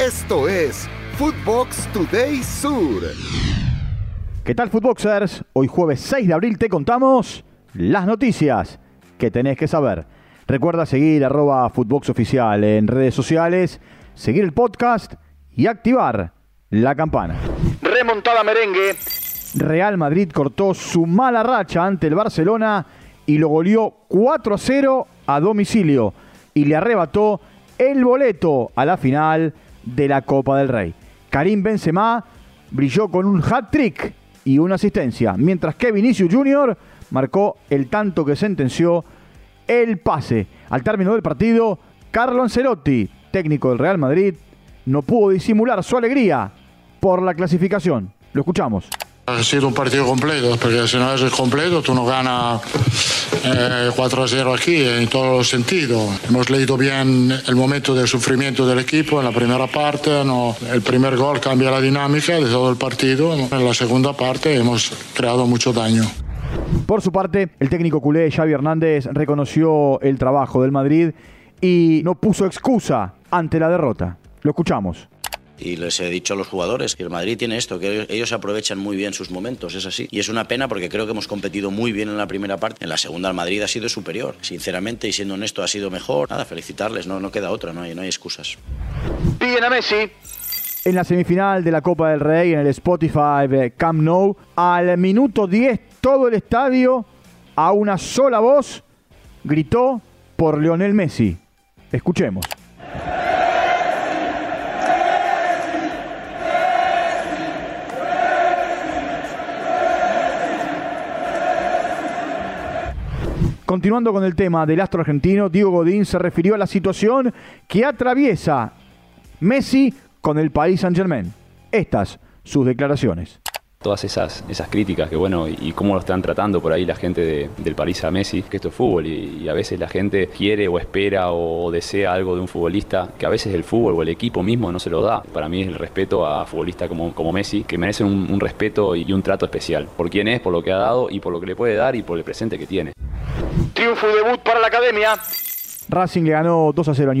Esto es Footbox Today Sur. ¿Qué tal, Footboxers? Hoy jueves 6 de abril te contamos las noticias que tenés que saber. Recuerda seguir arroba Footbox Oficial en redes sociales, seguir el podcast y activar la campana. Remontada merengue. Real Madrid cortó su mala racha ante el Barcelona y lo goleó 4 a 0 a domicilio y le arrebató el boleto a la final de la Copa del Rey. Karim Benzema brilló con un hat-trick y una asistencia, mientras que Vinicius Jr. marcó el tanto que sentenció el pase. Al término del partido, Carlo Ancelotti, técnico del Real Madrid, no pudo disimular su alegría por la clasificación. Lo escuchamos. Ha sido un partido completo, porque si no es completo, tú no ganas 4 a 0 aquí en todos los sentidos. Hemos leído bien el momento del sufrimiento del equipo en la primera parte. No, el primer gol cambia la dinámica de todo el partido. En la segunda parte hemos creado mucho daño. Por su parte, el técnico culé Xavi Hernández reconoció el trabajo del Madrid y no puso excusa ante la derrota. Lo escuchamos. Y les he dicho a los jugadores que el Madrid tiene esto, que ellos aprovechan muy bien sus momentos, es así. Y es una pena porque creo que hemos competido muy bien en la primera parte. En la segunda el Madrid ha sido superior. Sinceramente y siendo honesto ha sido mejor. Nada, felicitarles, no, no queda otra, no hay, no hay excusas. Piden a Messi. En la semifinal de la Copa del Rey, en el Spotify Camp Nou, al minuto 10 todo el estadio, a una sola voz, gritó por Lionel Messi. Escuchemos. Continuando con el tema del astro argentino, Diego Godín se refirió a la situación que atraviesa Messi con el Paris Saint-Germain. Estas sus declaraciones todas esas, esas críticas que bueno y cómo lo están tratando por ahí la gente del París a Messi, que esto es fútbol y, a veces la gente quiere o espera o, desea algo de un futbolista que a veces el fútbol o el equipo mismo no se lo da. Para mí es el respeto a futbolistas como, como Messi, que merecen un, un respeto y un trato especial por quién es, por lo que ha dado y por lo que le puede dar y por el presente que tiene. Triunfo debut para la academia. Racing le ganó 2 a 0 a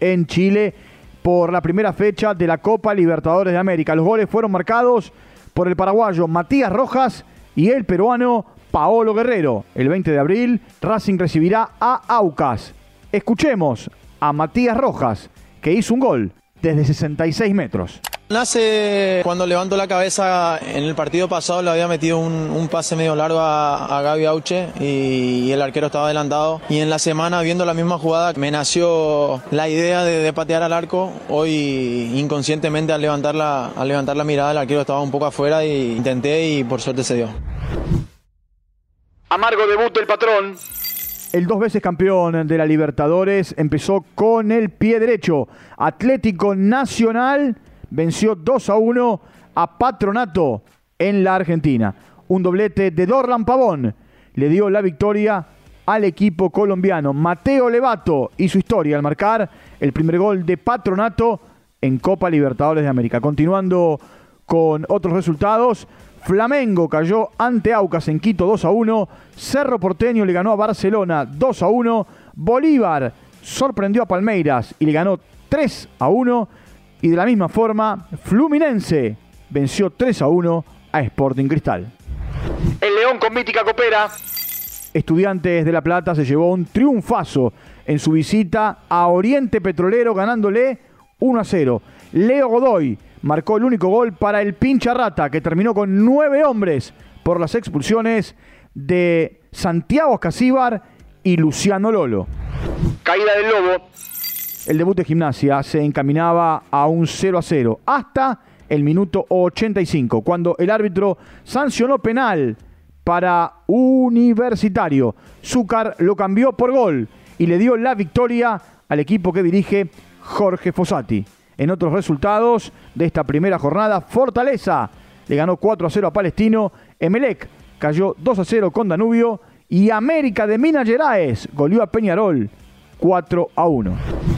en Chile por la primera fecha de la Copa Libertadores de América. Los goles fueron marcados por el paraguayo Matías Rojas y el peruano Paolo Guerrero. El 20 de abril, Racing recibirá a Aucas. Escuchemos a Matías Rojas, que hizo un gol desde 66 metros. Nace cuando levanto la cabeza, en el partido pasado le había metido un, pase medio largo a, Gaby Auche y, el arquero estaba adelantado. Y en la semana, viendo la misma jugada, me nació la idea de, patear al arco. Hoy, inconscientemente, al levantar, la, al levantar la mirada, el arquero estaba un poco afuera y intenté y por suerte se dio. Amargo debut del patrón. El dos veces campeón de la Libertadores empezó con el pie derecho. Atlético Nacional venció 2 a 1 a Patronato en la Argentina. Un doblete de Dorlan Pavón le dio la victoria al equipo colombiano. Mateo Levato y su historia al marcar el primer gol de Patronato en Copa Libertadores de América. Continuando con otros resultados, Flamengo cayó ante Aucas en Quito 2 a 1, Cerro Porteño le ganó a Barcelona 2 a 1, Bolívar sorprendió a Palmeiras y le ganó 3 a 1 y de la misma forma, Fluminense venció 3 a 1 a Sporting Cristal. El León con mítica copera. Estudiantes de La Plata se llevó un triunfazo en su visita a Oriente Petrolero ganándole 1 a 0. Leo Godoy marcó el único gol para el pincha rata que terminó con nueve hombres por las expulsiones de Santiago Casíbar y Luciano Lolo. Caída del Lobo el debut de gimnasia se encaminaba a un 0 a 0 hasta el minuto 85, cuando el árbitro sancionó penal para Universitario. Zúcar lo cambió por gol y le dio la victoria al equipo que dirige Jorge Fossati. En otros resultados de esta primera jornada, Fortaleza le ganó 4 a 0 a Palestino, Emelec cayó 2 a 0 con Danubio y América de Minas Gerais goleó a Peñarol 4 a 1.